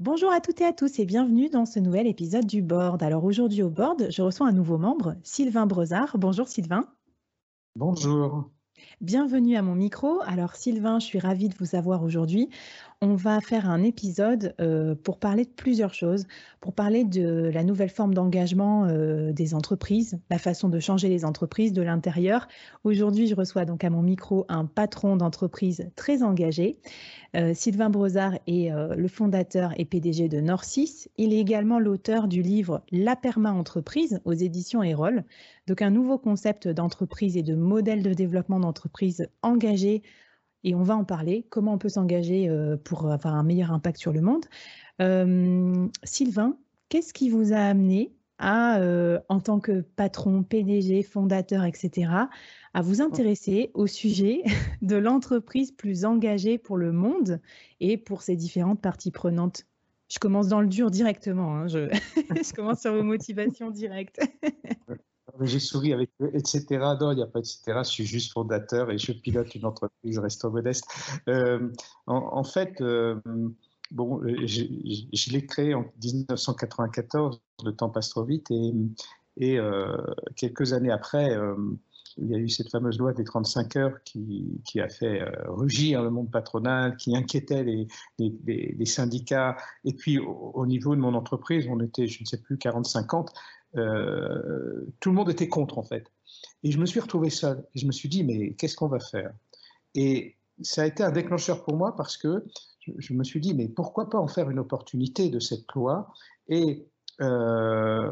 Bonjour à toutes et à tous et bienvenue dans ce nouvel épisode du Board. Alors aujourd'hui au Board, je reçois un nouveau membre, Sylvain Brezard. Bonjour Sylvain. Bonjour. Bienvenue à mon micro. Alors Sylvain, je suis ravie de vous avoir aujourd'hui. On va faire un épisode euh, pour parler de plusieurs choses, pour parler de la nouvelle forme d'engagement euh, des entreprises, la façon de changer les entreprises de l'intérieur. Aujourd'hui, je reçois donc à mon micro un patron d'entreprise très engagé. Euh, Sylvain Brozard est le fondateur et PDG de Norcis. Il est également l'auteur du livre La Perma Entreprise aux éditions Erol. Donc un nouveau concept d'entreprise et de modèle de développement d'entreprise engagé et on va en parler, comment on peut s'engager euh, pour avoir un meilleur impact sur le monde. Euh, Sylvain, qu'est-ce qui vous a amené à, euh, en tant que patron, PDG, fondateur, etc., à vous intéresser au sujet de l'entreprise plus engagée pour le monde et pour ses différentes parties prenantes? Je commence dans le dur directement, hein, je... je commence sur vos motivations directes. J'ai souri avec etc. Non, il n'y a pas etc. Je suis juste fondateur et je pilote une entreprise, restons modeste. Euh, en, fait, euh, bon, je, l'ai créé en 1994, le temps passe trop vite, et, euh, quelques années après, il y a eu cette fameuse loi des 35 heures qui, a fait rugir le monde patronal, qui inquiétait les, syndicats. Et puis, au, niveau de mon entreprise, on était, je ne sais plus, 40-50. Euh, tout le monde était contre en fait. Et je me suis retrouvé seul. Et je me suis dit, mais qu'est-ce qu'on va faire? Et ça a été un déclencheur pour moi parce que je, me suis dit, mais pourquoi pas en faire une opportunité de cette loi? Et euh,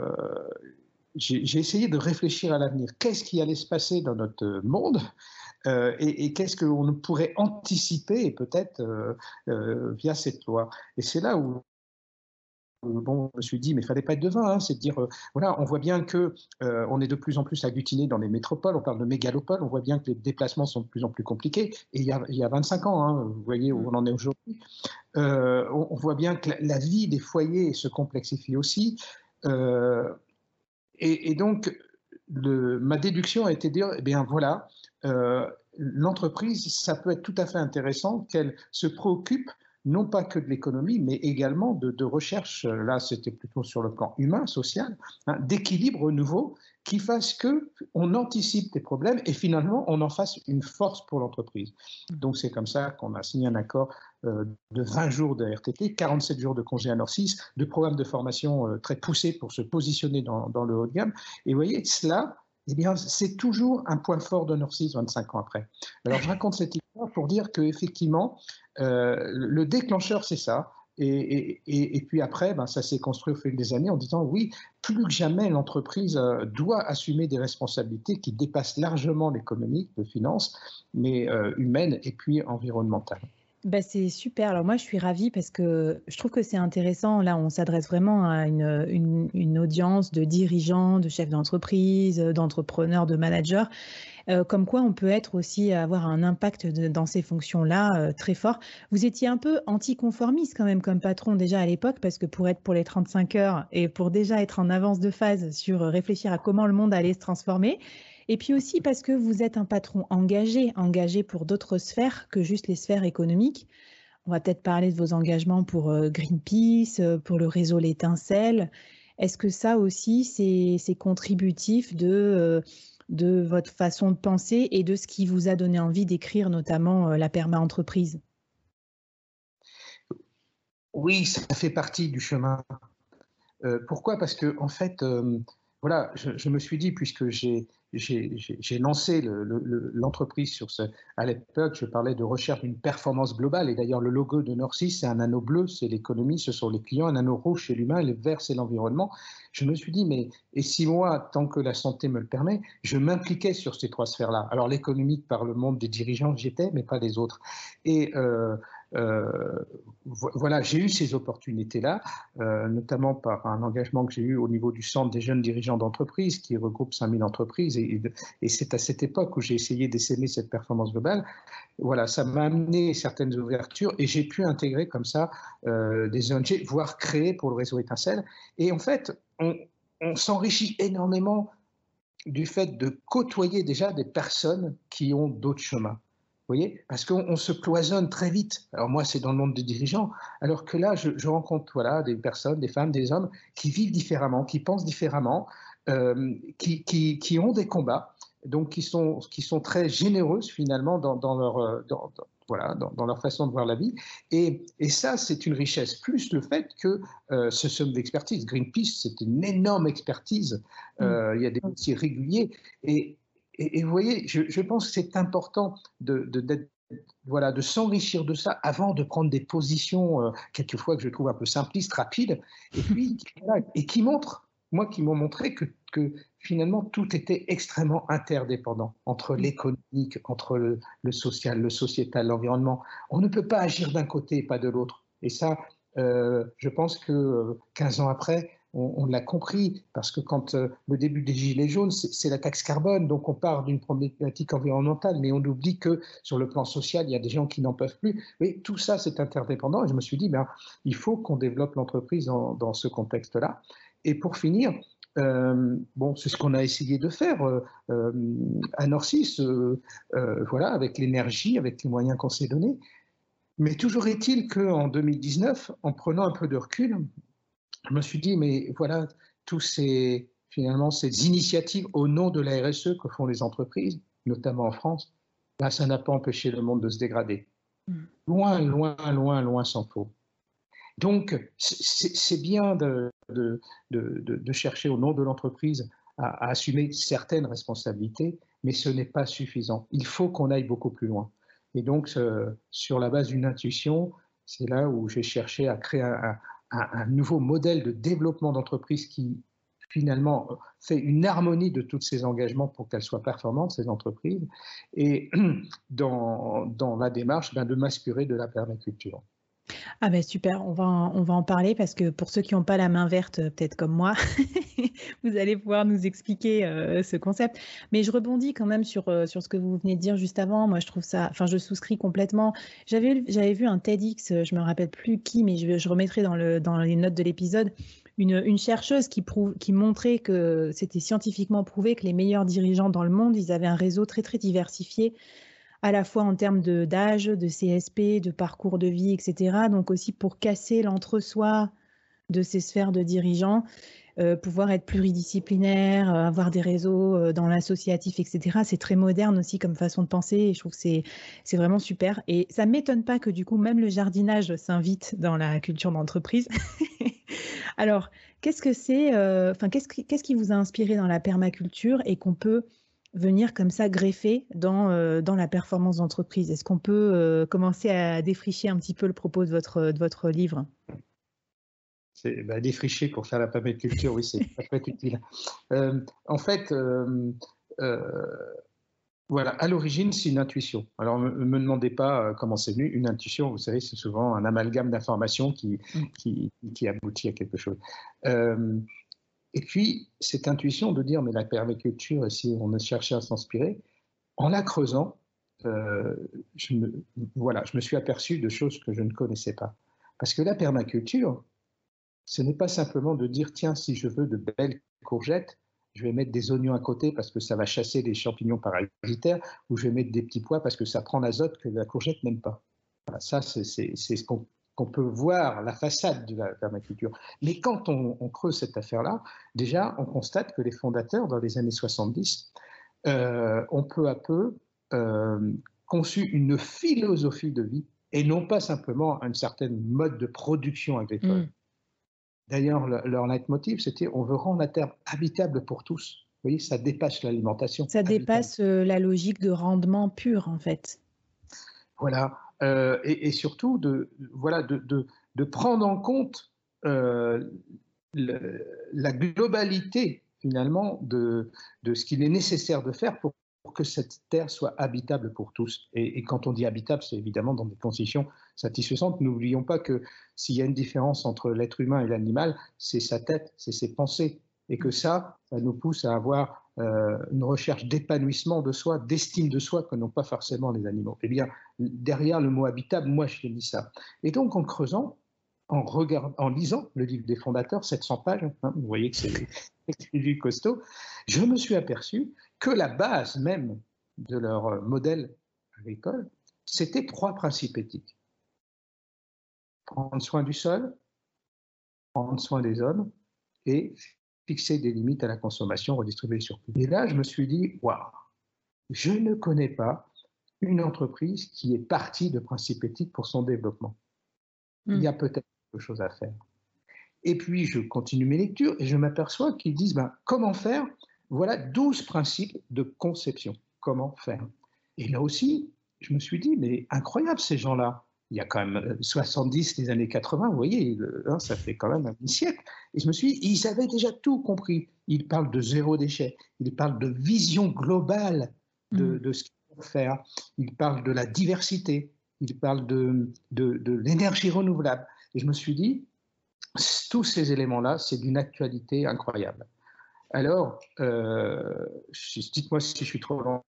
j'ai essayé de réfléchir à l'avenir. Qu'est-ce qui allait se passer dans notre monde? Euh, et, qu'est-ce qu'on pourrait anticiper peut-être via cette loi? Et c'est là où bon, je me suis dit, mais il fallait pas être devin, hein, c'est de dire, euh, voilà, on voit bien que euh, on est de plus en plus agglutiné dans les métropoles, on parle de mégalopoles, on voit bien que les déplacements sont de plus en plus compliqués. Et il y a, il y a 25 ans, hein, vous voyez où mmh. on en est aujourd'hui, euh, on, voit bien que la, vie des foyers se complexifie aussi. et, donc, le, ma déduction a été de dire, eh bien voilà, l'entreprise, ça peut être tout à fait intéressant qu'elle se préoccupe non pas que de l'économie, mais également de, recherche, là c'était plutôt sur le plan humain, social, hein, d'équilibre nouveau qui fasse que on anticipe des problèmes et finalement on en fasse une force pour l'entreprise. Donc c'est comme ça qu'on a signé un accord euh, de 20 jours de RTT, 47 jours de congé à Nord6, de programmes de formation euh, très poussés pour se positionner dans, dans le haut de gamme. Et vous voyez, cela, eh bien, c'est toujours un point fort de Nord6 25 ans après. Alors je raconte cette histoire pour dire qu'effectivement, euh, le déclencheur, c'est ça. Et, puis après, ben, ça s'est construit au fil des années en disant oui, plus que jamais, l'entreprise euh, doit assumer des responsabilités qui dépassent largement l'économique, de finance, mais euh, humaine et puis environnementale. Bah, c'est super. Alors moi, je suis ravie parce que je trouve que c'est intéressant. Là, on s'adresse vraiment à une, audience de dirigeants, de chefs d'entreprise, d'entrepreneurs, de managers. Euh, comme quoi on peut être aussi avoir un impact dans ces fonctions-là euh, très fort. Vous étiez un peu anticonformiste quand même comme patron déjà à l'époque, parce que pour être pour les 35 heures et pour déjà être en avance de phase sur euh, réfléchir à comment le monde allait se transformer, et puis aussi parce que vous êtes un patron engagé, engagé pour d'autres sphères que juste les sphères économiques. On va peut-être parler de vos engagements pour Greenpeace, pour le réseau L'Étincelle. Est-ce que ça aussi, c'est contributif de de votre façon de penser et de ce qui vous a donné envie d'écrire notamment euh, la perma-entreprise? Oui, ça fait partie du chemin. Euh, pourquoi? Parce que, en fait, euh, voilà, je, me suis dit, puisque j'ai j'ai lancé l'entreprise sur ce. À l'époque, je parlais de recherche d'une performance globale. Et d'ailleurs, le logo de Norcy, c'est un anneau bleu, c'est l'économie, ce sont les clients. Un anneau rouge, c'est l'humain. Le vert, c'est l'environnement. Je me suis dit, mais et si moi, tant que la santé me le permet, je m'impliquais sur ces trois sphères-là. Alors, l'économique, par le monde des dirigeants, j'étais, mais pas les autres. Et euh, voilà, j'ai eu ces opportunités-là, euh, notamment par un engagement que j'ai eu au niveau du Centre des jeunes dirigeants d'entreprise, qui regroupe 5000 entreprises. Et, c'est à cette époque où j'ai essayé d'essayer cette performance globale. Voilà, ça m'a amené certaines ouvertures et j'ai pu intégrer comme ça euh, des ONG, voire créer pour le réseau Étincelle. Et en fait, on s'enrichit énormément du fait de côtoyer déjà des personnes qui ont d'autres chemins voyez Parce qu'on se cloisonne très vite. Alors moi, c'est dans le monde des dirigeants, alors que là, je, rencontre voilà, des personnes, des femmes, des hommes qui vivent différemment, qui pensent différemment, euh, qui, qui, ont des combats, donc qui sont, qui sont très généreuses finalement dans, dans leur... Euh, voilà, dans, leur façon de voir la vie. Et, et ça, c'est une richesse. Plus le fait que euh, ce sont d'expertise. Greenpeace, c'est une énorme expertise. Mm. Euh, il y a des métiers réguliers. Et, et, vous voyez, je, pense que c'est important de, voilà, de s'enrichir de ça avant de prendre des positions, euh, quelquefois que je trouve un peu simplistes, rapides, et puis et qui montrent, moi qui m'ont montré que, que, finalement tout était extrêmement interdépendant entre l'économique, entre le, social, le sociétal, l'environnement. On ne peut pas agir d'un côté et pas de l'autre. Et ça, euh, je pense que 15 ans après, on, l'a compris, parce que quand euh, le début des Gilets jaunes, c'est la taxe carbone, donc on part d'une problématique environnementale, mais on oublie que sur le plan social, il y a des gens qui n'en peuvent plus. Mais tout ça, c'est interdépendant. Et je me suis dit, ben, il faut qu'on développe l'entreprise dans, ce contexte-là. Et pour finir, euh, bon, c'est ce qu'on a essayé de faire euh, à Norcis, voilà, avec l'énergie, avec les moyens qu'on s'est donnés. Mais toujours est-il qu'en 2019, en prenant un peu de recul, je me suis dit, mais voilà, tous ces, finalement, ces initiatives au nom de la RSE que font les entreprises, notamment en France, là, ça n'a pas empêché le monde de se dégrader. Mm. Loin, loin, loin, loin s'en faut. Donc, c'est bien de, de, de, chercher au nom de l'entreprise à, assumer certaines responsabilités, mais ce n'est pas suffisant. Il faut qu'on aille beaucoup plus loin. Et donc, sur la base d'une intuition, c'est là où j'ai cherché à créer un, un, nouveau modèle de développement d'entreprise qui finalement fait une harmonie de tous ces engagements pour qu'elles soient performantes, ces entreprises, et dans, la démarche ben, de m'assurer de la permaculture. Ah ben super, on va, en, on va en parler parce que pour ceux qui n'ont pas la main verte, euh, peut-être comme moi, vous allez pouvoir nous expliquer euh, ce concept. Mais je rebondis quand même sur, euh, sur ce que vous venez de dire juste avant. Moi, je trouve ça, enfin, je souscris complètement. J'avais, j'avais vu un TEDx, je me rappelle plus qui, mais je, je remettrai dans, le, dans les notes de l'épisode, une, chercheuse qui, qui montrait que c'était scientifiquement prouvé que les meilleurs dirigeants dans le monde, ils avaient un réseau très très diversifié, à la fois en termes d'âge, de, CSP, de parcours de vie, etc. Donc aussi pour casser l'entre-soi de ces sphères de dirigeants, euh, pouvoir être pluridisciplinaire, euh, avoir des réseaux euh, dans l'associatif, etc. C'est très moderne aussi comme façon de penser et je trouve que c'est vraiment super. Et ça ne m'étonne pas que du coup, même le jardinage s'invite dans la culture d'entreprise. Alors, qu'est-ce que c'est, enfin, qu'est-ce qu'est-ce qui vous a inspiré dans la permaculture et qu'on peut venir comme ça greffer dans, dans la performance d'entreprise? Est-ce qu'on peut commencer à défricher un petit peu le propos de votre, de votre livre? C'est bah, défricher pour faire la permaculture, oui, c'est très utile. Euh, en fait, euh, euh, voilà, à l'origine, c'est une intuition. Alors, ne me, demandez pas comment c'est venu. Une intuition, vous savez, c'est souvent un amalgame d'informations qui, mm. qui, qui, aboutit à quelque chose. Et puis, cette intuition de dire, mais la permaculture, si on a cherché à s'inspirer, en la creusant, je me, voilà, je me suis aperçu de choses que je ne connaissais pas. Parce que la permaculture, ce n'est pas simplement de dire tiens, si je veux de belles courgettes, je vais mettre des oignons à côté parce que ça va chasser les champignons parasitaires, ou je vais mettre des petits pois parce que ça prend l'azote que la courgette n'aime pas. ça, c'est ce qu'on peut voir, la façade de la permaculture. Mais quand on, creuse cette affaire-là, déjà, on constate que les fondateurs, dans les années 70, euh, ont peu à peu euh, conçu une philosophie de vie et non pas simplement un certain mode de production agricole. Mm. D'ailleurs, leur leitmotiv, c'était on veut rendre la Terre habitable pour tous. Vous voyez, ça dépasse l'alimentation. Ça dépasse euh, la logique de rendement pur, en fait. Voilà. Euh, et, surtout, de, voilà, de, de, prendre en compte euh, la globalité, finalement, de, de ce qu'il est nécessaire de faire pour pour que cette terre soit habitable pour tous. Et, quand on dit habitable, c'est évidemment dans des conditions satisfaisantes. N'oublions pas que s'il y a une différence entre l'être humain et l'animal, c'est sa tête, c'est ses pensées. Et que ça, ça nous pousse à avoir euh, une recherche d'épanouissement de soi, d'estime de soi que n'ont pas forcément les animaux. Eh bien, derrière le mot habitable, moi, je dis ça. Et donc, en creusant, en, en lisant le livre des fondateurs, 700 pages, hein, vous voyez que c'est du costaud, je me suis aperçu que la base même de leur modèle agricole, c'était trois principes éthiques. Prendre soin du sol, prendre soin des hommes et fixer des limites à la consommation, redistribuer les surplus. Et là, je me suis dit, waouh, je ne connais pas une entreprise qui est partie de principes éthiques pour son développement. Il y a hmm. peut-être quelque chose à faire. Et puis, je continue mes lectures et je m'aperçois qu'ils disent, ben, comment faire? Voilà 12 principes de conception. Comment faire? Et là aussi, je me suis dit, mais incroyable ces gens-là. Il y a quand même 70, euh, les années 80, vous voyez, hein, ça fait quand même un siècle. Et je me suis dit, ils avaient déjà tout compris. Ils parlent de zéro déchet, ils parlent de vision globale de, mmh. ce qu'il faut faire, ils parlent de la diversité, ils parlent de, de, de l'énergie renouvelable. Et je me suis dit, tous ces éléments-là, c'est d'une actualité incroyable. Alors, euh, dites-moi si je suis trop long,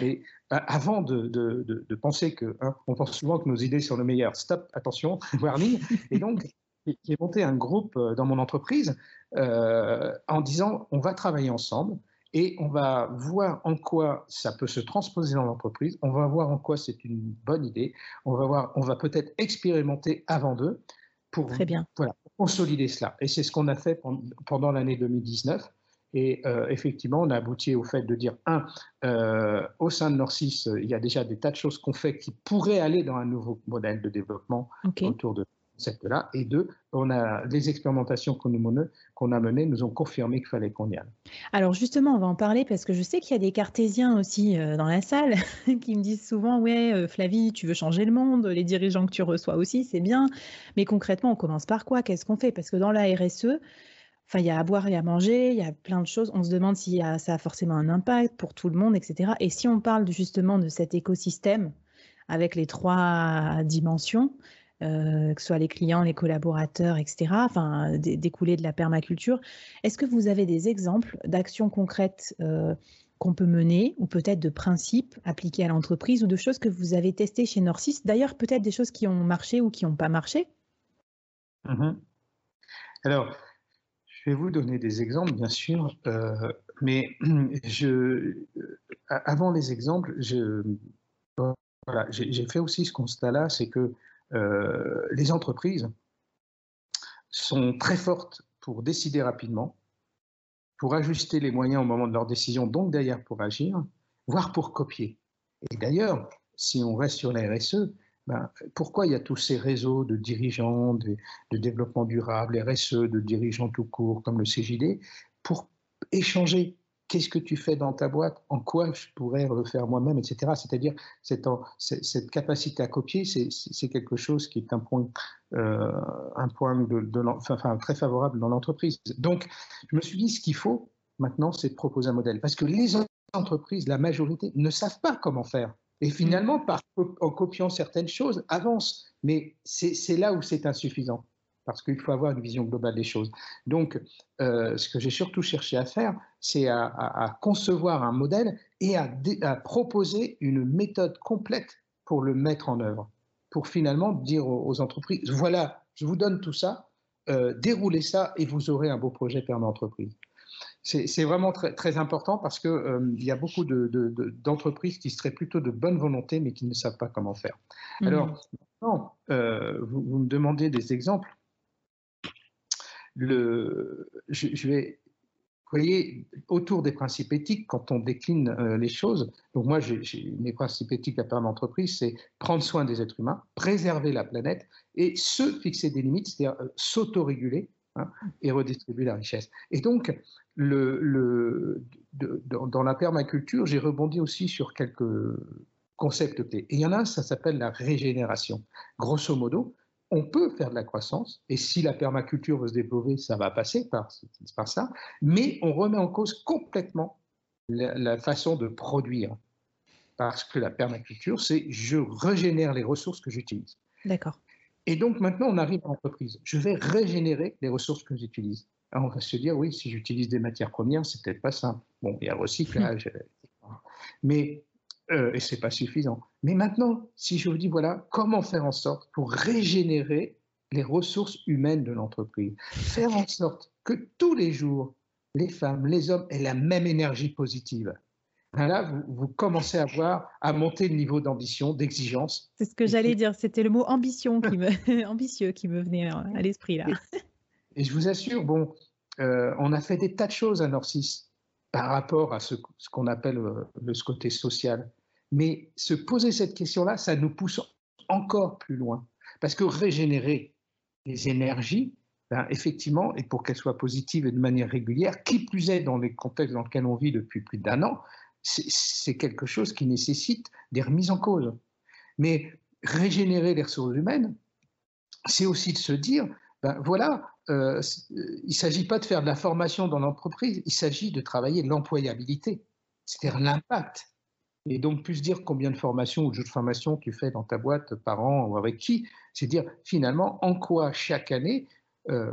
mais euh, avant de, penser que, hein, on pense souvent que nos idées sont les meilleures, stop, attention, warning. Et donc, j'ai monté un groupe euh, dans mon entreprise en disant, on va travailler ensemble et on va voir en quoi ça peut se transposer dans l'entreprise, on va voir en quoi c'est une bonne idée, on va voir, on va peut-être expérimenter avant d'eux pour, Très bien. Voilà, consolider cela. Et c'est ce qu'on a fait pendant l'année 2019. Et euh, effectivement, on a abouti au fait de dire, un, euh, au sein de Norcis, euh, il y a déjà des tas de choses qu'on fait qui pourraient aller dans un nouveau modèle de développement autour de cette là Et deux, on a, les expérimentations qu'on qu'on a menées nous ont confirmé qu'il fallait qu'on y aille. Alors justement, on va en parler parce que je sais qu'il y a des cartésiens aussi dans la salle qui me disent souvent, ouais, Flavie, tu veux changer le monde, les dirigeants que tu reçois aussi, c'est bien. Mais concrètement, on commence par quoi? Qu'est-ce qu'on fait? Parce que dans la RSE, Enfin, il y a à boire et à manger, il y a plein de choses. On se demande si ça a forcément un impact pour tout le monde, etc. Et si on parle justement de cet écosystème avec les trois dimensions, euh, que ce soit les clients, les collaborateurs, etc., enfin, découlés de la permaculture, est-ce que vous avez des exemples d'actions concrètes euh, qu'on peut mener, ou peut-être de principes appliqués à l'entreprise, ou de choses que vous avez testées chez Norcis? D'ailleurs, peut-être des choses qui ont marché ou qui n'ont pas marché mm-hmm. Alors, vais vous donner des exemples, bien sûr, euh, mais je, avant les exemples, voilà, j'ai fait aussi ce constat-là, c'est que euh, les entreprises sont très fortes pour décider rapidement, pour ajuster les moyens au moment de leur décision, donc d'ailleurs pour agir, voire pour copier. Et d'ailleurs, si on reste sur la RSE, ben, pourquoi il y a tous ces réseaux de dirigeants de, développement durable, RSE, de dirigeants tout court, comme le CJD, pour échanger qu'est-ce que tu fais dans ta boîte, en quoi je pourrais le faire moi-même, etc. C'est-à-dire cette, capacité à copier, c'est quelque chose qui est un point, euh, un point très favorable dans l'entreprise. Donc, je me suis dit, ce qu'il faut maintenant, c'est de proposer un modèle. Parce que les entreprises, la majorité, ne savent pas comment faire. Et finalement, par, en copiant certaines choses, avancent. Mais c'est là où c'est insuffisant parce qu'il faut avoir une vision globale des choses. Donc, euh, ce que j'ai surtout cherché à faire, c'est à, concevoir un modèle et à, proposer une méthode complète pour le mettre en œuvre, pour finalement dire aux, entreprises, voilà, je vous donne tout ça, euh, déroulez ça et vous aurez un beau projet pour l'entreprise. C'est vraiment très, très, important parce qu'il euh, il y a beaucoup d'entreprises qui seraient plutôt de bonne volonté mais qui ne savent pas comment faire. Mmh. Alors, maintenant, vous, me demandez des exemples le, je, vais, vous voyez, autour des principes éthiques, quand on décline euh, les choses, donc moi, mes principes éthiques à part l'entreprise, c'est prendre soin des êtres humains, préserver la planète et se fixer des limites, c'est-à-dire euh, s'autoréguler hein, et redistribuer la richesse. Et donc, dans la permaculture, j'ai rebondi aussi sur quelques concepts clés. Et il y en a un, ça s'appelle la régénération. Grosso modo, on peut faire de la croissance, et si la permaculture veut se développer, ça va passer par ça, mais on remet en cause complètement la, façon de produire. Parce que la permaculture, c'est je régénère les ressources que j'utilise. D'accord. Et donc maintenant, on arrive à l'entreprise. Je vais régénérer les ressources que j'utilise. on va se dire, oui, si j'utilise des matières premières, c'est peut-être pas simple. Bon, il y a recyclage. Mais euh, et c'est pas suffisant. Mais maintenant, si je vous dis, voilà, comment faire en sorte pour régénérer les ressources humaines de l'entreprise, faire en sorte que tous les jours, les femmes, les hommes aient la même énergie positive. Ben là, vous, vous, commencez à voir, à monter le niveau d'ambition, d'exigence. C'est ce que j'allais dire, c'était le mot ambition qui me, ambitieux qui me venait à l'esprit là. Et, je vous assure, bon, euh, on a fait des tas de choses à Norcis par rapport à ce, ce qu'on appelle euh, le côté social. Mais se poser cette question-là, ça nous pousse encore plus loin. Parce que régénérer les énergies, ben, effectivement, et pour qu'elles soient positives et de manière régulière, qui plus est dans les contextes dans lesquels on vit depuis plus d'un an, c'est quelque chose qui nécessite des remises en cause. Mais régénérer les ressources humaines, c'est aussi de se dire, ben voilà, euh, il ne s'agit pas de faire de la formation dans l'entreprise, il s'agit de travailler l'employabilité, c'est-à-dire l'impact et donc plus dire combien de formations ou de jeux de formation tu fais dans ta boîte par an ou avec qui, c'est dire finalement en quoi chaque année, euh,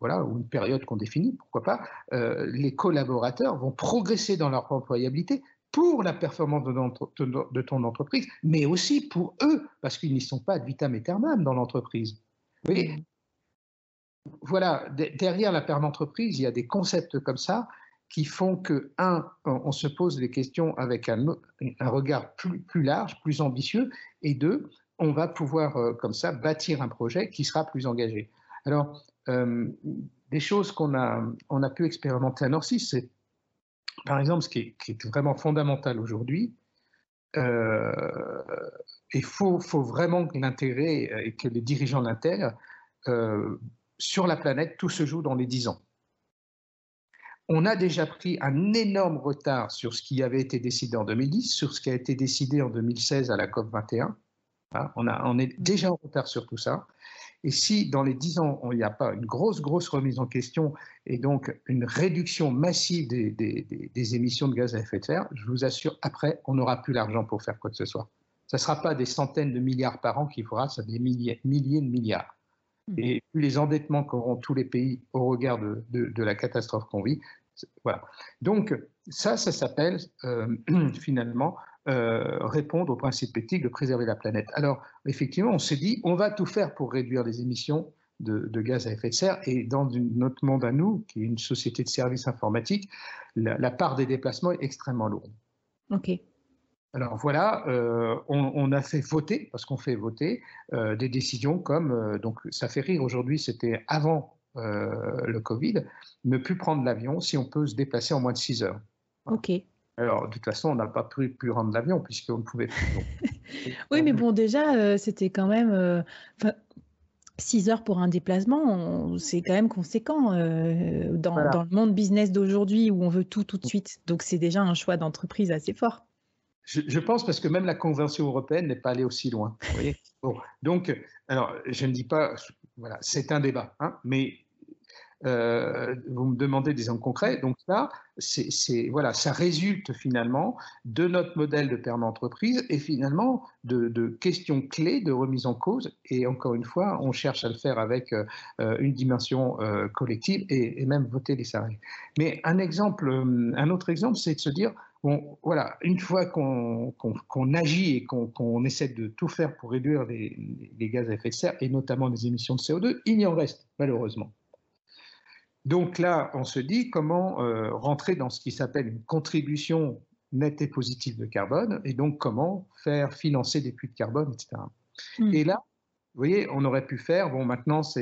voilà, ou une période qu'on définit, pourquoi pas, euh, les collaborateurs vont progresser dans leur employabilité pour la performance de, ton entreprise, mais aussi pour eux, parce qu'ils n'y sont pas de vitam aeternam dans l'entreprise. Mmh. Voilà, derrière la d'entreprise, il y a des concepts comme ça qui font que, un, on se pose les questions avec un, un regard plus, plus, large, plus ambitieux, et deux, on va pouvoir, euh, comme ça, bâtir un projet qui sera plus engagé. Alors, euh, des choses qu'on a, pu expérimenter à Norcis, c'est, par exemple, ce qui est, vraiment fondamental aujourd'hui, euh, il faut, faut, vraiment l'intégrer et que les dirigeants l'intègrent. Euh, sur la planète, tout se joue dans les 10 ans on a déjà pris un énorme retard sur ce qui avait été décidé en 2010, sur ce qui a été décidé en 2016 à la COP 21. Hein, on, est déjà en retard sur tout ça. Et si dans les 10 ans, il n'y a pas une grosse, grosse remise en question et donc une réduction massive des, des, émissions de gaz à effet de serre, je vous assure, après, on n'aura plus l'argent pour faire quoi que ce soit. Ce ne sera pas des centaines de milliards par an qu'il faudra, ça des milliers, milliers de milliards. Mmh. Et les endettements qu'auront tous les pays au regard de, de la catastrophe qu'on vit, voilà. Donc, ça, ça s'appelle euh, finalement euh, répondre au principe éthique de préserver la planète. Alors, effectivement, on s'est dit, on va tout faire pour réduire les émissions de, gaz à effet de serre. Et dans notre monde à nous, qui est une société de services informatiques, la, part des déplacements est extrêmement lourde. OK. Alors voilà, euh, on, a fait voter, parce qu'on fait voter, euh, des décisions comme, euh, donc ça fait rire aujourd'hui, c'était avant le Covid, ne plus prendre l'avion si on peut se déplacer en moins de 6 heures. OK. Alors, de toute façon, on n'a pas pu, pu rendre l'avion puisqu'on ne pouvait plus. oui, mais bon, déjà, c'était quand même. 6 heures pour un déplacement, c'est quand même conséquent dans, dans, le monde business d'aujourd'hui où on veut tout tout de suite. Donc, c'est déjà un choix d'entreprise assez fort. Je, pense parce que même la Convention européenne n'est pas allée aussi loin. donc, alors, je ne dis pas, voilà, c'est un débat, hein, mais euh, vous me demandez des exemples concrets. Donc là, c'est, voilà, ça résulte finalement de notre modèle de permis entreprise et finalement de, questions clés de remise en cause. Et encore une fois, on cherche à le faire avec euh, une dimension euh, collective et, même voter les salariés. Mais un exemple, un autre exemple, c'est de se dire voilà, une fois qu'on agit et qu'on essaie de tout faire pour réduire les, gaz à effet de serre, et notamment les émissions de CO2, il y en reste, malheureusement. Donc là, on se dit comment euh, rentrer dans ce qui s'appelle une contribution nette et positive de carbone, et donc comment faire financer des puits de carbone, etc. Hmm. Et là, vous voyez, on aurait pu faire, bon maintenant ça,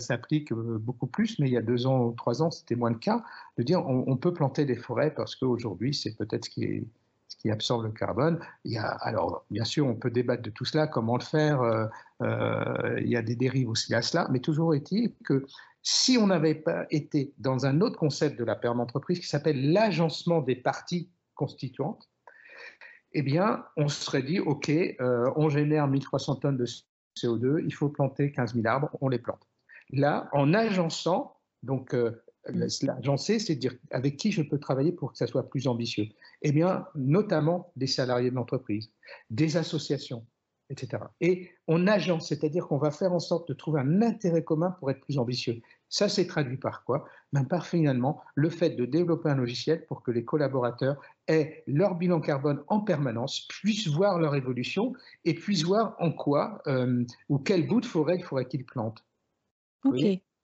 s'applique euh, beaucoup plus, mais il y a deux ans ou trois ans, c'était moins le cas, de dire on, peut planter des forêts parce qu'aujourd'hui, c'est peut-être ce qui, ce qui absorbe le carbone. Il y a, alors, bien sûr, on peut débattre de tout cela, comment le faire, euh, euh, il y a des dérives aussi à cela, mais toujours est-il que si on n'avait pas été dans un autre concept de la perme entreprise qui s'appelle l'agencement des parties constituantes, eh bien, on se serait dit, OK, on génère 1300 tonnes de CO2, il faut planter 15 000 arbres, on les plante. Là, en agençant, donc euh, l'agencer, c'est dire avec qui je peux travailler pour que ça soit plus ambitieux. Eh bien, notamment des salariés de l'entreprise, des associations, etc. Et on agence, c'est-à-dire qu'on va faire en sorte de trouver un intérêt commun pour être plus ambitieux. Ça s'est traduit par quoi? Ben Par finalement le fait de développer un logiciel pour que les collaborateurs aient leur bilan carbone en permanence, puissent voir leur évolution et puissent voir en quoi euh, ou quel bout de forêt il faudrait qu'ils plantent.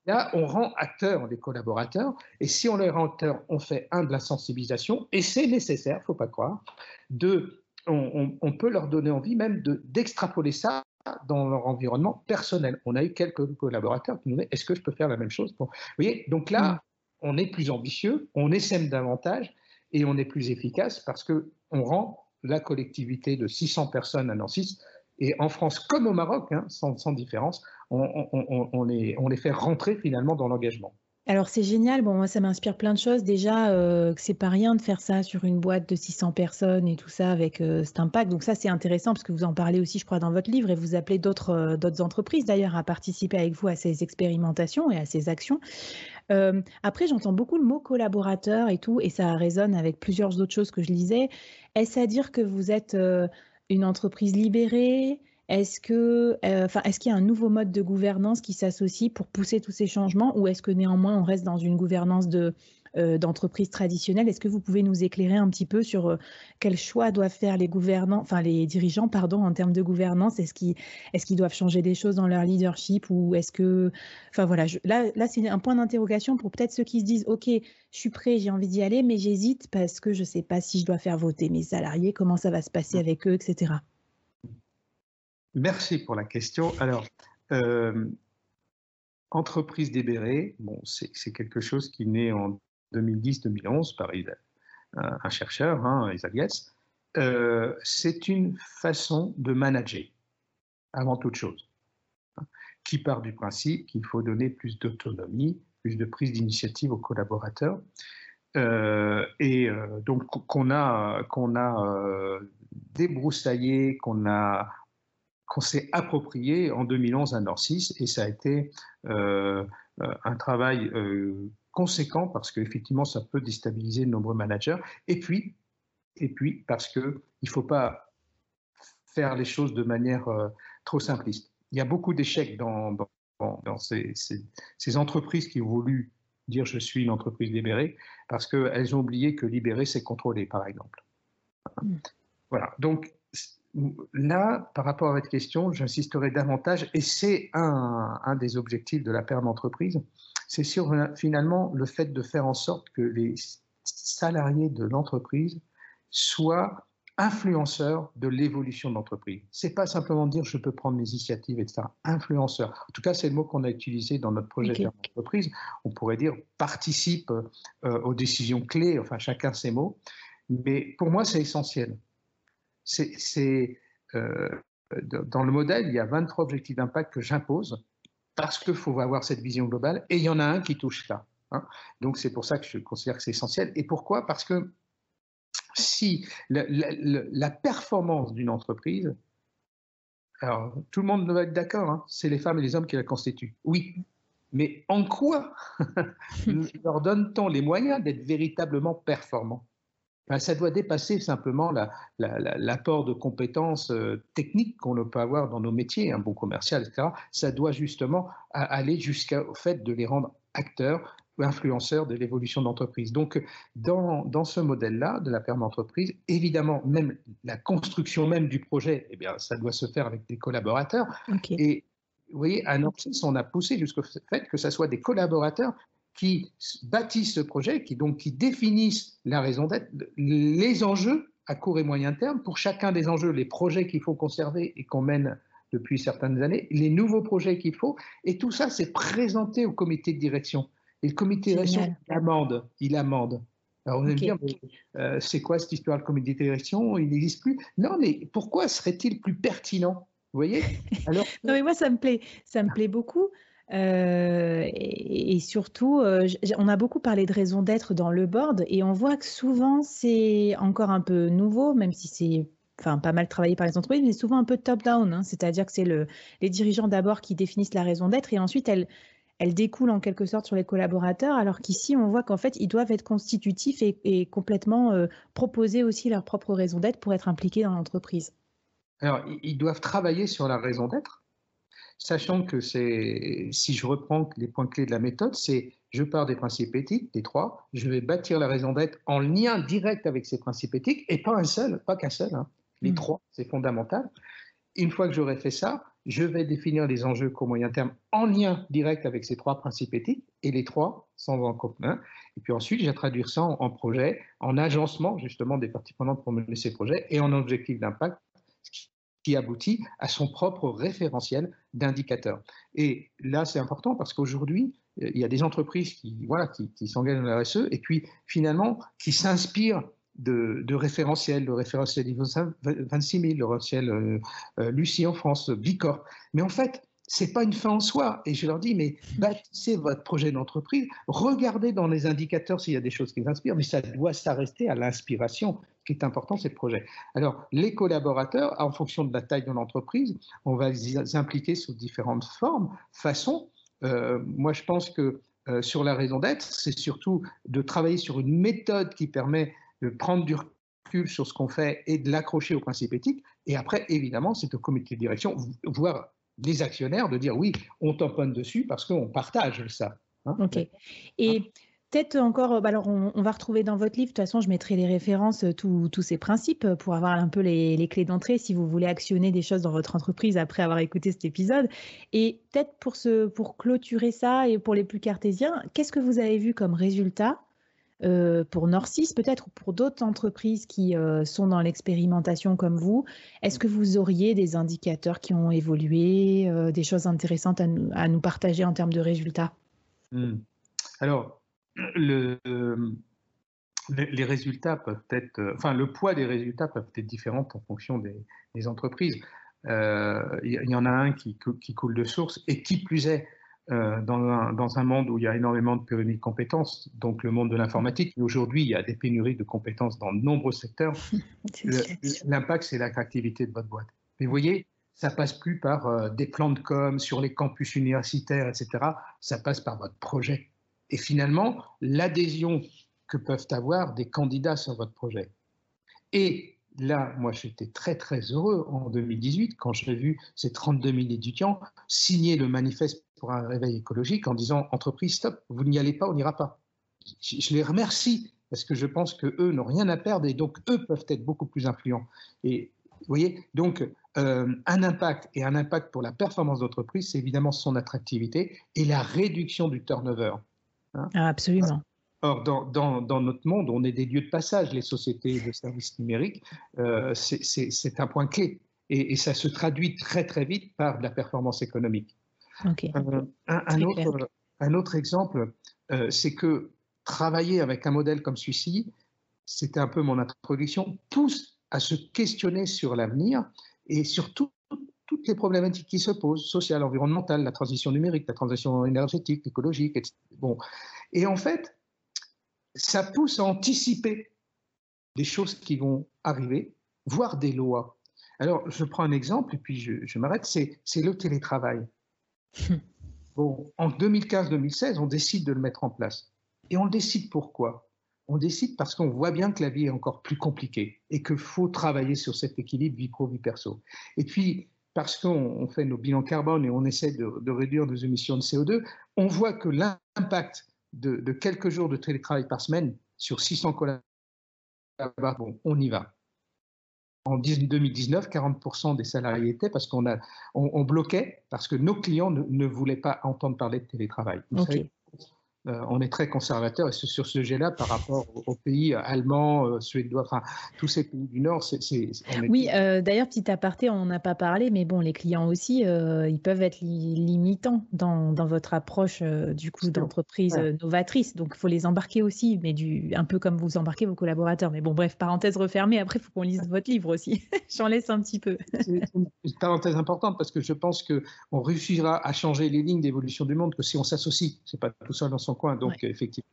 Là, on rend acteurs les collaborateurs, et si on les rend acteurs, on fait un de la sensibilisation, et c'est nécessaire, faut pas croire. Deux, on, peut leur donner envie même d'extrapoler ça dans leur environnement personnel. On a eu quelques collaborateurs qui nous disaient est-ce que je peux faire la même chose Vous voyez, donc là, mm. on est plus ambitieux, on essaime davantage et on est plus efficace parce que on rend la collectivité de 600 personnes à Nancy et en France comme au Maroc, hein, sans, différence, on, les, on les fait rentrer finalement dans l'engagement. Alors c'est génial, bon moi ça m'inspire plein de choses. Déjà euh, que c'est pas rien de faire ça sur une boîte de 600 personnes et tout ça avec euh, cet impact. Donc ça c'est intéressant parce que vous en parlez aussi je crois dans votre livre et vous appelez d'autres euh, d'autres entreprises d'ailleurs à participer avec vous à ces expérimentations et à ces actions. après j'entends beaucoup le mot collaborateur et tout et ça résonne avec plusieurs autres choses que je lisais. Est-ce à dire que vous êtes une entreprise libérée? Est-ce que, euh, enfin, est-ce qu'il y a un nouveau mode de gouvernance qui s'associe pour pousser tous ces changements, ou est-ce que néanmoins on reste dans une gouvernance de euh, d'entreprise traditionnelle? Est-ce que vous pouvez nous éclairer un petit peu sur euh, quels choix doivent faire les gouvernants, enfin les dirigeants, pardon, en termes de gouvernance? Est-ce qu'ils qu'ils doivent changer des choses dans leur leadership ou est-ce que, enfin voilà, là là c'est un point d'interrogation pour peut-être ceux qui se disent, ok, je suis prêt, j'ai envie d'y aller, mais j'hésite parce que je ne sais pas si je dois faire voter mes salariés, comment ça va se passer avec eux, etc. Merci pour la question. Alors, euh, entreprise délibérée, bon, c'est quelque chose qui naît en 2010-2011 par un, chercheur, hein, Isaac euh, c'est une façon de manager, avant toute chose, hein, qui part du principe qu'il faut donner plus d'autonomie, plus de prise d'initiative aux collaborateurs. Euh, et donc qu'on a, a débroussaillé, qu'on a qu'on s'est approprié en 2011 à Norcis et ça a été euh, euh, un travail euh, conséquent parce qu'effectivement ça peut déstabiliser de nombreux managers et puis et puis parce que il faut pas faire les choses de manière trop simpliste. Il y a beaucoup d'échecs dans, dans, ces, ces, entreprises qui ont voulu dire je suis une entreprise libérée parce qu'elles ont oublié que libérer c'est contrôler par exemple. Mm. Voilà donc là, par rapport à votre question, j'insisterai davantage, et c'est un, un, des objectifs de la paire d'entreprise, c'est sur finalement le fait de faire en sorte que les salariés de l'entreprise soient influenceurs de l'évolution de l'entreprise. C'est pas simplement dire je peux prendre mes initiatives, etc. Influenceur. En tout cas, c'est le mot qu'on a utilisé dans notre projet d'entreprise. On pourrait dire participe euh, aux décisions clés, enfin chacun ses mots. Mais pour moi, c'est essentiel. C'est euh, dans le modèle, il y a 23 objectifs d'impact que j'impose parce qu'il faut avoir cette vision globale et il y en a un qui touche ça. Hein. Donc c'est pour ça que je considère que c'est essentiel. Et pourquoi? Parce que si la, performance d'une entreprise, alors tout le monde va être d'accord, hein, c'est les femmes et les hommes qui la constituent. Oui, mais en quoi leur donne-t-on les moyens d'être véritablement performants? Ben, Ça doit dépasser simplement l'apport de compétences euh, techniques qu'on peut avoir dans nos métiers, un bon commercial, etc. Ça doit justement aller jusqu'au fait de les rendre acteurs influenceurs de l'évolution d'entreprise. Donc, dans, dans ce modèle-là de la perme d'entreprise, évidemment, même la construction même du projet, eh bien, ça doit se faire avec des collaborateurs. Et vous voyez, à Norcis, on a poussé jusqu'au fait que ce soit des collaborateurs qui bâtissent ce projet, qui donc qui définissent la raison d'être, les enjeux à court et moyen terme, pour chacun des enjeux, les projets qu'il faut conserver et qu'on mène depuis certaines années, les nouveaux projets qu'il faut, et tout ça, c'est présenté au comité de direction. Et le comité de direction, il amende. Il amende. Alors, on dire, euh, c'est quoi cette histoire, le comité de direction? Il n'existe plus. Non, mais pourquoi serait-il plus pertinent? Vous voyez? Alors, Non, mais moi, ça me plaît, ça me plaît beaucoup. Euh, et, surtout, euh, on a beaucoup parlé de raison d'être dans le board et on voit que souvent c'est encore un peu nouveau, même si c'est enfin pas mal travaillé par les entreprises, mais souvent un peu top-down, hein. c'est-à-dire que c'est le, les dirigeants d'abord qui définissent la raison d'être et ensuite elles, elle découle en quelque sorte sur les collaborateurs, alors qu'ici, on voit qu'en fait, ils doivent être constitutifs et, complètement euh, proposer aussi leur propre raison d'être pour être impliqués dans l'entreprise. Alors, ils doivent travailler sur la raison d'être, sachant que c'est, si je reprends les points clés de la méthode, c'est je pars des principes éthiques, des trois, je vais bâtir la raison d'être en lien direct avec ces principes éthiques, et pas un seul, pas qu'un seul, hein. les mmh. trois, c'est fondamental. Une fois que j'aurai fait ça, je vais définir les enjeux court moyen terme en lien direct avec ces trois principes éthiques, et les trois sans en commun. Et puis ensuite, je vais traduire ça en, projet, en agencement justement des parties prenantes pour mener ces projets, et en objectif d'impact, qui aboutit à son propre référentiel d'indicateurs. Et là, c'est important parce qu'aujourd'hui, il y a des entreprises qui, voilà, qui, qui s'engagent dans la RSE et puis finalement qui s'inspirent de, de référentiels, le référentiel ISO 26000, le référentiel euh, euh, Lucie en France, Bicorp. Mais en fait, c'est pas une fin en soi. Et je leur dis, mais bâtissez votre projet d'entreprise, regardez dans les indicateurs s'il y a des choses qui vous inspirent, mais ça doit s'arrêter à l'inspiration. Qui est important, c'est le projet. Alors, les collaborateurs, en fonction de la taille de l'entreprise, on va les impliquer sous différentes formes, façons. Euh, moi, je pense que sur la raison d'être, c'est surtout de travailler sur une méthode qui permet de prendre du recul sur ce qu'on fait et de l'accrocher au principe éthique. Et après, évidemment, c'est au comité de direction, voire les actionnaires, de dire oui, on tamponne dessus parce qu'on partage ça. Hein. ok. Et. Peut-être encore, bah alors on, va retrouver dans votre livre, de toute façon, je mettrai les références, euh, tous ces principes euh, pour avoir un peu les, clés d'entrée si vous voulez actionner des choses dans votre entreprise après avoir écouté cet épisode. Et peut-être pour, clôturer ça et pour les plus cartésiens, qu'est-ce que vous avez vu comme résultat euh, pour Norcis peut-être ou pour d'autres entreprises qui euh, sont dans l'expérimentation comme vous, est-ce que vous auriez des indicateurs qui ont évolué, euh, des choses intéressantes à nous, partager en termes de résultats? Hmm. Alors, le, les résultats peuvent être, enfin, le poids des résultats peuvent être différents en fonction des, entreprises. Il y, en a un qui, qui, coule de source et qui plus est, euh, dans, un, dans, un, monde où il y a énormément de pénuries de compétences, donc le monde de l'informatique. Aujourd'hui, il y a des pénuries de compétences dans de nombreux secteurs. L'impact, c'est l'attractivité de votre boîte. Mais vous voyez, ça passe plus par euh, des plans de com sur les campus universitaires, etc. Ça passe par votre projet. Et finalement, l'adhésion que peuvent avoir des candidats sur votre projet. Et là, moi, j'étais très, très heureux en 2018 quand j'ai vu ces 32 000 étudiants signer le manifeste pour un réveil écologique en disant entreprise, stop, vous n'y allez pas, on n'ira pas. Je, les remercie parce que je pense qu'eux n'ont rien à perdre et donc eux peuvent être beaucoup plus influents. Et Vous voyez Donc, euh, un impact et un impact pour la performance d'entreprise, c'est évidemment son attractivité et la réduction du turnover. Hein. Ah, absolument. Or, dans, dans, dans, notre monde, on est des lieux de passage, les sociétés de services numériques. Euh, c'est un point clé. Et, et, ça se traduit très, très vite par de la performance économique. Okay. Euh, un, un, autre, un, autre, exemple, euh, c'est que travailler avec un modèle comme celui-ci, c'était un peu mon introduction, pousse à se questionner sur l'avenir et sur tout, toutes les problématiques qui se posent, sociales, environnementales, la transition numérique, la transition énergétique, écologique, etc. Bon. Et en fait, ça pousse à anticiper des choses qui vont arriver, voire des lois. Alors, je prends un exemple et puis je, je m'arrête, c'est le télétravail. Bon, en 2015-2016, on décide de le mettre en place. Et on le décide pourquoi? On décide parce qu'on voit bien que la vie est encore plus compliquée et qu'il faut travailler sur cet équilibre vie pro-vie perso. Et puis, parce qu'on fait nos bilans carbone et on essaie de, de, réduire nos émissions de CO2, on voit que l'impact de, de, quelques jours de télétravail par semaine sur 600 collaborateurs, bon, on y va. En 2019, 40% des salariés étaient parce qu'on on, on, bloquait, parce que nos clients ne, ne, voulaient pas entendre parler de télétravail. Vous okay. savez, on est très conservateur et sur ce sujet-là par rapport aux pays allemands, euh, suédois, enfin tous ces pays du Nord. c'est est, Oui, euh, d'ailleurs, petit aparté, on n'a pas parlé, mais bon, les clients aussi, euh, ils peuvent être li limitants dans, dans, votre approche du coup d'entreprise ouais. novatrice. Donc, il faut les embarquer aussi, mais du, un peu comme vous embarquez vos collaborateurs. Mais bon, bref, parenthèse refermée. Après, il faut qu'on lise votre livre aussi. J'en laisse un petit peu. C'est une parenthèse importante parce que je pense qu'on réussira à changer les lignes d'évolution du monde que si on s'associe. C'est pas tout seul dans son coin. Donc, ouais. effectivement.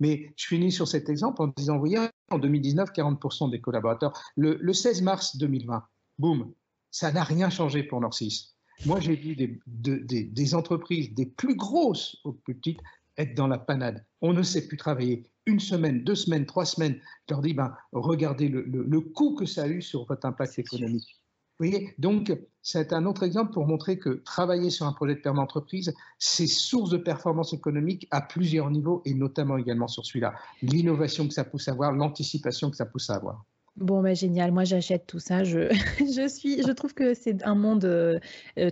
Mais je finis sur cet exemple en disant, vous voyez, en 2019, 40% des collaborateurs. Le, le, 16 mars 2020, boum, ça n'a rien changé pour Norcis. Moi, j'ai vu des, de, des, des, entreprises, des plus grosses aux plus petites, être dans la panade. On ne sait plus travailler. Une semaine, deux semaines, trois semaines. Je leur dis, ben, regardez le, le, le coût que ça a eu sur votre impact économique. Voyez Donc, c'est un autre exemple pour montrer que travailler sur un projet de permis d'entreprise, c'est source de performance économique à plusieurs niveaux et notamment également sur celui-là. L'innovation que ça pousse à avoir, l'anticipation que ça pousse à avoir. Bon, bah, génial. Moi, j'achète tout ça. Je, je, suis, je trouve que c'est un monde euh,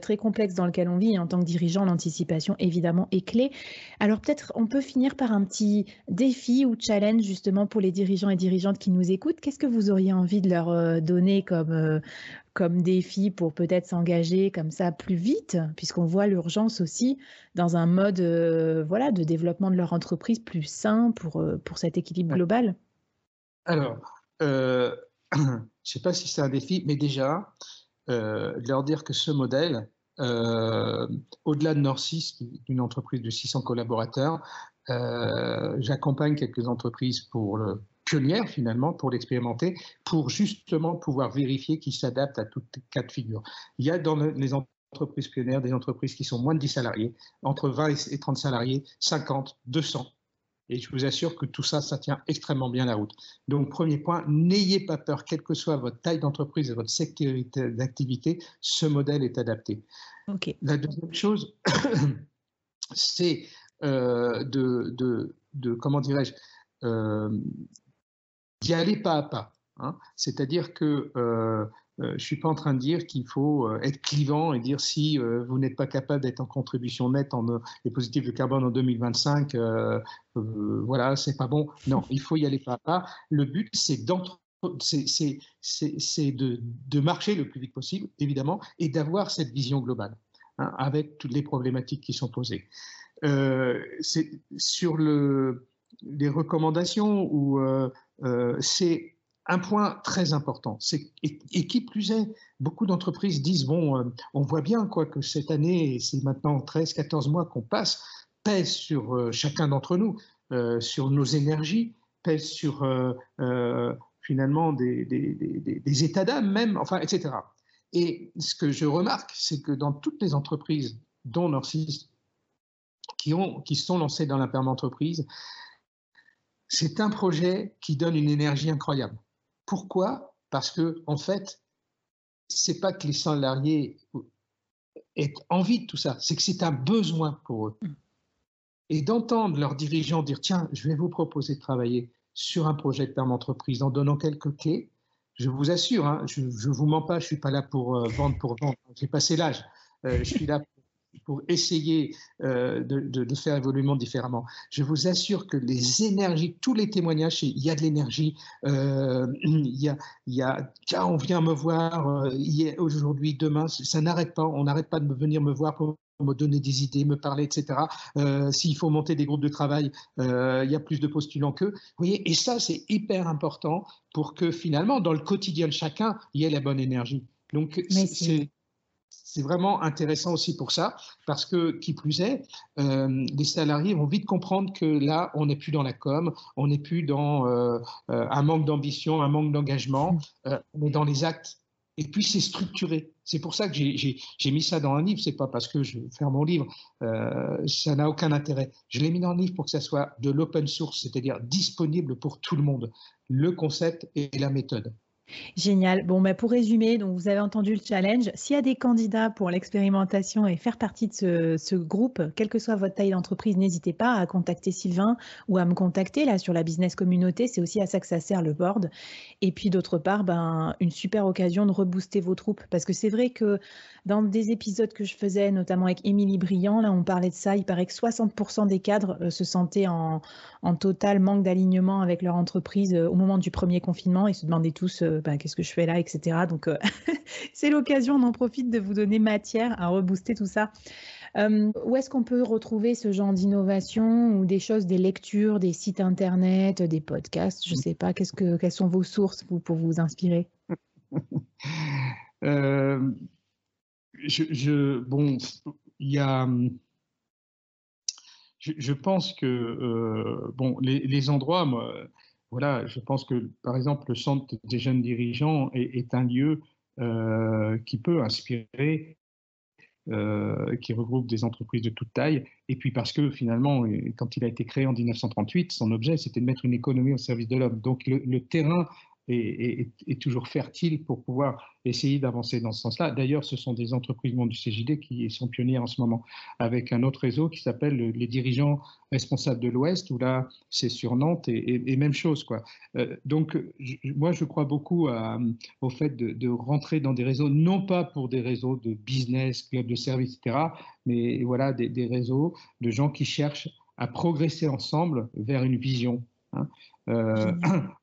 très complexe dans lequel on vit. Et en tant que dirigeant, l'anticipation, évidemment, est clé. Alors, peut-être, on peut finir par un petit défi ou challenge, justement, pour les dirigeants et dirigeantes qui nous écoutent. Qu'est-ce que vous auriez envie de leur euh, donner comme, euh, comme défi pour peut-être s'engager comme ça plus vite, puisqu'on voit l'urgence aussi dans un mode euh, voilà, de développement de leur entreprise plus sain pour, pour cet équilibre global. Alors, euh, je ne sais pas si c'est un défi, mais déjà, euh, leur dire que ce modèle, euh, au-delà de Norcis, une entreprise de 600 collaborateurs, euh, j'accompagne quelques entreprises pour le pionnières finalement pour l'expérimenter, pour justement pouvoir vérifier qu'ils s'adaptent à toutes les cas de figure. Il y a dans les entreprises pionnières des entreprises qui sont moins de 10 salariés, entre 20 et 30 salariés, 50, 200. Et je vous assure que tout ça, ça tient extrêmement bien la route. Donc, premier point, n'ayez pas peur, quelle que soit votre taille d'entreprise et votre secteur d'activité, ce modèle est adapté. Okay. La deuxième chose, c'est euh, de, de, de, comment dirais-je, euh, d'y aller pas à pas. Hein. C'est-à-dire que euh, euh, je ne suis pas en train de dire qu'il faut euh, être clivant et dire si vous n'êtes pas capable d'être en contribution nette en les de carbone en 2025, euh, euh, voilà, c'est pas bon. Non, il faut y aller pas à pas. Le but, c'est d'entre c'est de, de, marcher le plus vite possible, évidemment, et d'avoir cette vision globale, hein, avec toutes les problématiques qui sont posées. Euh, sur le, les recommandations, où c'est un point très important, et, qui plus est, beaucoup d'entreprises disent bon, euh, on voit bien quoi que cette année, c'est maintenant 13-14 mois qu'on passe, pèse sur euh, chacun d'entre nous, euh, sur nos énergies, pèse sur euh, euh, finalement des, états d'âme même, enfin, etc. Et ce que je remarque, c'est que dans toutes les entreprises, dont Norcis, qui, ont, qui sont lancées dans la entreprise, c'est un projet qui donne une énergie incroyable. Pourquoi? Parce que, en fait, c'est pas que les salariés aient envie de tout ça, c'est que c'est un besoin pour eux. Et d'entendre leurs dirigeants dire tiens, je vais vous proposer de travailler sur un projet de permis d'entreprise en donnant quelques clés, je vous assure, hein, je ne vous mens pas, je ne suis pas là pour euh, vendre pour vendre. J'ai passé l'âge. Euh, je suis là pour, essayer euh, de, faire évoluer le monde différemment. Je vous assure que les énergies, tous les témoignages, il y a de l'énergie. il, y a, il y a, on vient me voir aujourd'hui, demain, ça n'arrête pas. On n'arrête pas de venir me voir pour me donner des idées, me parler, etc. Euh, s'il faut monter des groupes de travail, euh, il y a plus de postulants qu'eux. Vous voyez, et ça, c'est hyper important pour que finalement, dans le quotidien de chacun, il y ait la bonne énergie. Donc, c'est vraiment intéressant aussi pour ça, parce que, qui plus est, euh, les salariés vont vite comprendre que là, on n'est plus dans la com, on n'est plus dans un manque d'ambition, un manque d'engagement, on est dans les actes et puis c'est structuré. C'est pour ça que j'ai mis ça dans un livre. C'est pas parce que je vais faire mon livre, euh, ça n'a aucun intérêt. Je l'ai mis dans un livre pour que ça soit de l'open source, c'est-à-dire disponible pour tout le monde. Le concept et la méthode. Génial. Bon, bah pour résumer, donc vous avez entendu le challenge. S'il y a des candidats pour l'expérimentation et faire partie de ce, groupe, quelle que soit votre taille d'entreprise, n'hésitez pas à contacter Sylvain ou à me contacter là sur la business communauté. C'est aussi à ça que ça sert le board. Et puis d'autre part, ben, une super occasion de rebooster vos troupes parce que c'est vrai que dans des épisodes que je faisais, notamment avec Émilie Briand, là on parlait de ça. Il paraît que 60% des cadres euh, se sentaient en, total manque d'alignement avec leur entreprise euh, au moment du premier confinement. Ils se demandaient tous euh, ben, qu'est-ce que je fais là, etc. Donc, euh, c'est l'occasion, on en profite de vous donner matière à rebooster tout ça. Euh, où est-ce qu'on peut retrouver ce genre d'innovation ou des choses, des lectures, des sites internet, des podcasts Je ne sais pas. Quelles sont vos sources pour vous inspirer? Euh, je, Bon, il y a. Je, pense que bon, les, les endroits, moi, voilà, je pense que, par exemple, le centre des jeunes dirigeants est, un lieu euh, qui peut inspirer, euh, qui regroupe des entreprises de toute taille. Et puis parce que finalement, quand il a été créé en 1938, son objet, c'était de mettre une économie au service de l'homme. Donc le terrain est, toujours fertile pour pouvoir essayer d'avancer dans ce sens-là. D'ailleurs, ce sont des entreprises du CJD qui sont pionnières en ce moment, avec un autre réseau qui s'appelle les dirigeants responsables de l'Ouest, où là, c'est sur Nantes et, même chose. Quoi. Euh, donc, moi, je crois beaucoup au fait de, rentrer dans des réseaux, non pas pour des réseaux de business, clubs de service, etc., mais voilà, des, réseaux de gens qui cherchent à progresser ensemble vers une vision. Hein. Euh,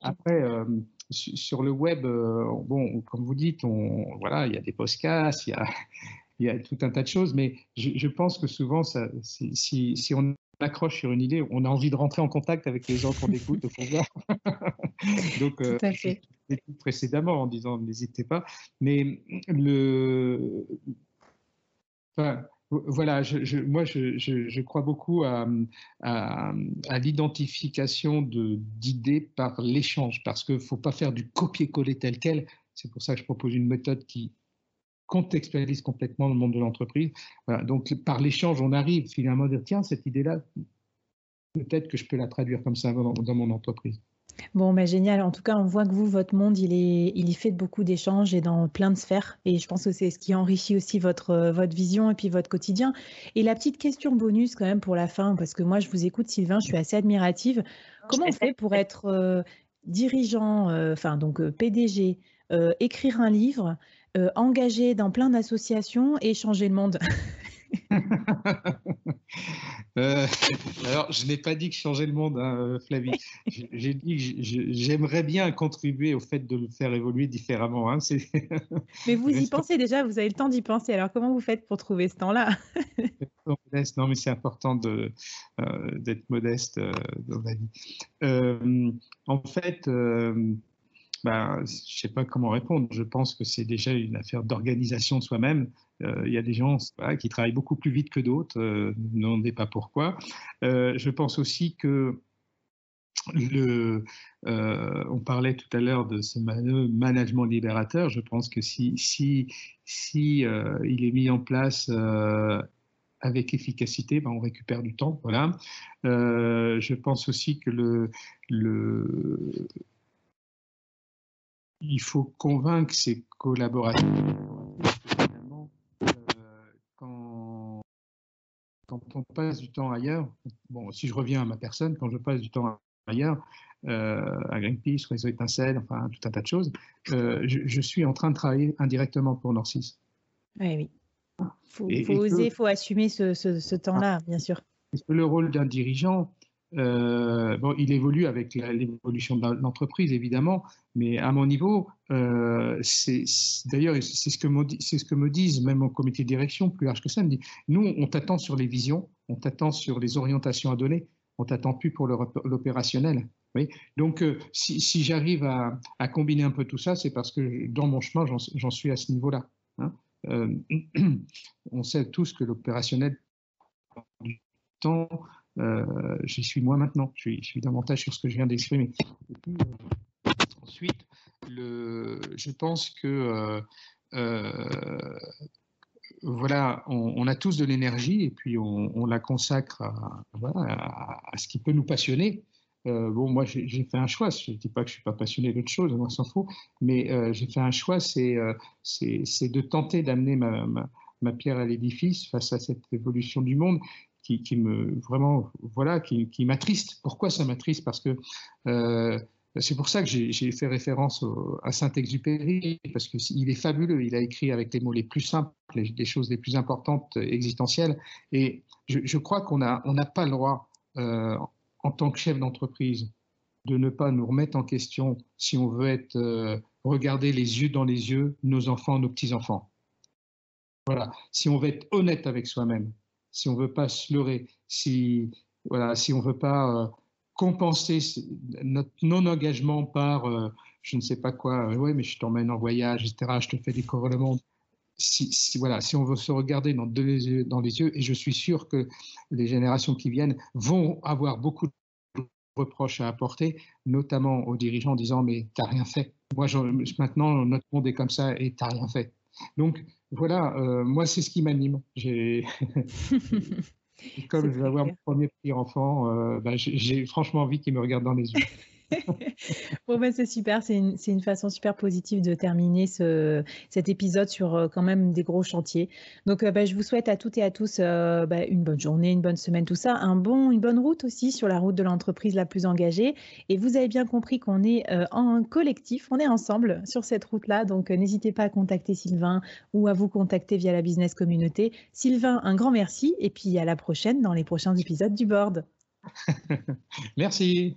après, euh, sur le web, euh, bon, comme vous dites, on, voilà, il y a des podcasts, il y a, il y a tout un tas de choses, mais je, pense que souvent, ça, si, si, on accroche sur une idée, on a envie de rentrer en contact avec les gens qu'on écoute pour voir. Donc, euh, précédemment en disant n'hésitez pas, mais le, enfin, voilà, moi je, crois beaucoup à, l'identification d'idées par l'échange, parce qu'il ne faut pas faire du copier-coller tel quel. C'est pour ça que je propose une méthode qui contextualise complètement le monde de l'entreprise. donc par l'échange, on arrive finalement à dire, tiens, cette idée-là, peut-être que je peux la traduire comme ça dans mon entreprise. Bon, bah, génial. En tout cas, on voit que vous, votre monde, il est, il y fait beaucoup d'échanges et dans plein de sphères. Et je pense que c'est ce qui enrichit aussi votre, euh, votre vision et puis votre quotidien. Et la petite question bonus quand même pour la fin, parce que moi, je vous écoute, Sylvain, je suis assez admirative. Comment on fait pour être euh, dirigeant, euh, enfin donc PDG, écrire un livre, engagé dans plein d'associations et changer le monde? Euh, alors, je n'ai pas dit que je changeais le monde, hein, Flavie. J'ai dit que j'aimerais bien contribuer au fait de le faire évoluer différemment. Hein, mais vous y pensez déjà, vous avez le temps d'y penser. Alors, comment vous faites pour trouver ce temps-là? Non, mais c'est important euh, d'être modeste euh, dans la vie. en fait, ben, je ne sais pas comment répondre. Je pense que c'est déjà une affaire d'organisation de soi-même. Euh, il y a des gens qui travaillent beaucoup plus vite que d'autres, euh, ne sais pas pourquoi. Euh, je pense aussi que euh, on parlait tout à l'heure de ce management libérateur. Je pense que si, il est mis en place avec efficacité, ben on récupère du temps. Voilà. je pense aussi que le, il faut convaincre ses collaborateurs quand on passe du temps ailleurs, bon, si je reviens à ma personne, quand je passe du temps ailleurs, à Greenpeace, Réseau Étincelle, enfin tout un tas de choses, je, suis en train de travailler indirectement pour Norcis. Oui, oui. Il faut, oser, il faut assumer ce, temps-là, bien sûr. Le rôle d'un dirigeant, euh, bon, il évolue avec l'évolution de l'entreprise, évidemment, mais à mon niveau, euh, c'est d'ailleurs, c'est ce, que me, ce que me disent même au comité de direction, plus large que ça, me dit, nous, on t'attend sur les visions, on t'attend sur les orientations à donner, on t'attend plus pour l'opérationnel. Donc, euh, si, j'arrive à, combiner un peu tout ça, c'est parce que dans mon chemin, j'en suis à ce niveau-là. Hein. on sait tous que l'opérationnel du temps j'y suis moi maintenant. Je suis, davantage sur ce que je viens d'exprimer. Euh, ensuite, je pense que euh, voilà, on, a tous de l'énergie et puis on, la consacre à, ce qui peut nous passionner. bon, moi, j'ai fait un choix. Je ne dis pas que je ne suis pas passionné d'autre chose, moi, s'en fout. Mais j'ai fait un choix, c'est de tenter d'amener ma, pierre à l'édifice face à cette évolution du monde qui, me vraiment voilà qui, qui m'attriste. Pourquoi ça m'attriste? Parce que euh, c'est pour ça que j'ai fait référence à Saint-Exupéry, parce qu'il est fabuleux. Il a écrit avec les mots les plus simples, les, choses les plus importantes existentielles. Et je, crois qu'on n'a on n'a pas le droit, euh, en tant que chef d'entreprise, de ne pas nous remettre en question si on veut être euh, regarder les yeux dans les yeux nos enfants, nos petits-enfants. Voilà. Si on veut être honnête avec soi-même, si on veut pas se leurrer, si voilà, si on veut pas euh, compenser notre non-engagement par euh, je ne sais pas quoi, euh, ouais, mais je t'emmène en voyage, etc., je te fais découvrir le monde. Si, voilà, si on veut se regarder dans, les yeux, et je suis sûr que les générations qui viennent vont avoir beaucoup de reproches à apporter, notamment aux dirigeants en disant mais tu n'as rien fait. Moi, maintenant, notre monde est comme ça et tu n'as rien fait. Donc, voilà, euh, moi, c'est ce qui m'anime. J'ai. Comme je vais avoir mon premier petit enfant, euh, bah, j'ai franchement envie qu'il me regarde dans les yeux. bon, ben, c'est super, c'est une, façon super positive de terminer ce, cet épisode sur euh, quand même des gros chantiers. Donc, euh, ben, je vous souhaite à toutes et à tous euh, ben, une bonne journée, une bonne semaine, tout ça, un bon, une bonne route aussi sur la route de l'entreprise la plus engagée. Et vous avez bien compris qu'on est en collectif, on est ensemble sur cette route-là. Donc, n'hésitez pas à contacter Sylvain ou à vous contacter via la business communauté. Sylvain, un grand merci et puis à la prochaine dans les prochains épisodes du board. merci.